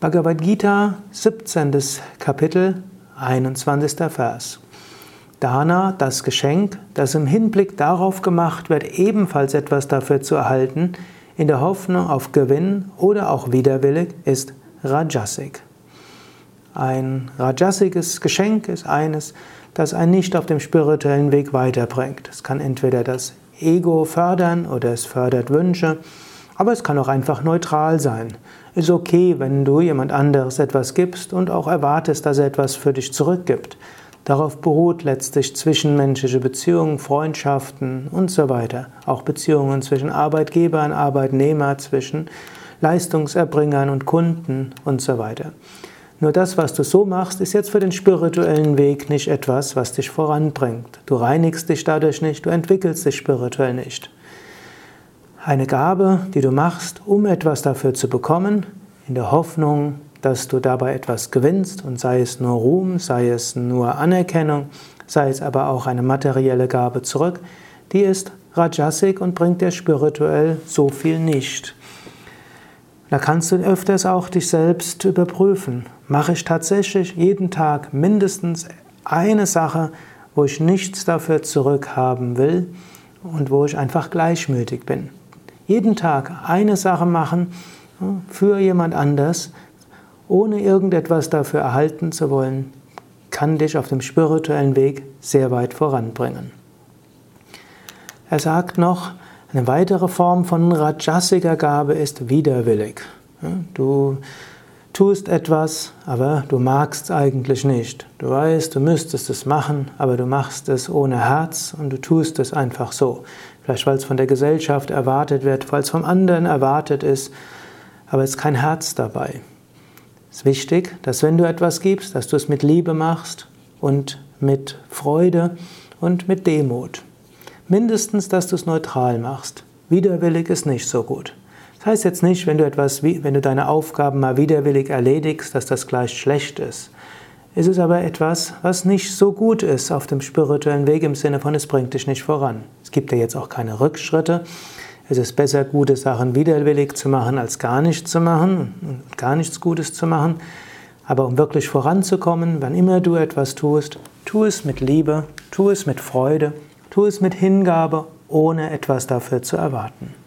Bhagavad Gita, 17. Kapitel, 21. Vers. Dana, das Geschenk, das im Hinblick darauf gemacht wird, ebenfalls etwas dafür zu erhalten, in der Hoffnung auf Gewinn oder auch widerwillig, ist Rajasik. Ein rajasiges Geschenk ist eines, das einen nicht auf dem spirituellen Weg weiterbringt. Es kann entweder das Ego fördern oder es fördert Wünsche aber es kann auch einfach neutral sein. Ist okay, wenn du jemand anderes etwas gibst und auch erwartest, dass er etwas für dich zurückgibt. Darauf beruht letztlich zwischenmenschliche Beziehungen, Freundschaften und so weiter. Auch Beziehungen zwischen Arbeitgebern, Arbeitnehmern, zwischen Leistungserbringern und Kunden und so weiter. Nur das, was du so machst, ist jetzt für den spirituellen Weg nicht etwas, was dich voranbringt. Du reinigst dich dadurch nicht, du entwickelst dich spirituell nicht eine Gabe, die du machst, um etwas dafür zu bekommen, in der Hoffnung, dass du dabei etwas gewinnst und sei es nur Ruhm, sei es nur Anerkennung, sei es aber auch eine materielle Gabe zurück, die ist Rajasik und bringt dir spirituell so viel nicht. Da kannst du öfters auch dich selbst überprüfen. Mache ich tatsächlich jeden Tag mindestens eine Sache, wo ich nichts dafür zurückhaben will und wo ich einfach gleichmütig bin jeden Tag eine Sache machen für jemand anders, ohne irgendetwas dafür erhalten zu wollen, kann dich auf dem spirituellen Weg sehr weit voranbringen. Er sagt noch, eine weitere Form von rajasiger Gabe ist widerwillig. Du tust etwas, aber du magst es eigentlich nicht. Du weißt, du müsstest es machen, aber du machst es ohne Herz und du tust es einfach so. Vielleicht weil es von der Gesellschaft erwartet wird, weil es vom anderen erwartet ist, aber es ist kein Herz dabei. Es ist wichtig, dass wenn du etwas gibst, dass du es mit Liebe machst und mit Freude und mit Demut. Mindestens, dass du es neutral machst. Widerwillig ist nicht so gut. Das heißt jetzt nicht, wenn du etwas, wenn du deine Aufgaben mal widerwillig erledigst, dass das gleich schlecht ist. Es ist aber etwas, was nicht so gut ist auf dem spirituellen Weg im Sinne von, es bringt dich nicht voran. Es gibt ja jetzt auch keine Rückschritte. Es ist besser, gute Sachen widerwillig zu machen, als gar nichts zu machen und gar nichts Gutes zu machen. Aber um wirklich voranzukommen, wann immer du etwas tust, tu es mit Liebe, tu es mit Freude, tu es mit Hingabe, ohne etwas dafür zu erwarten.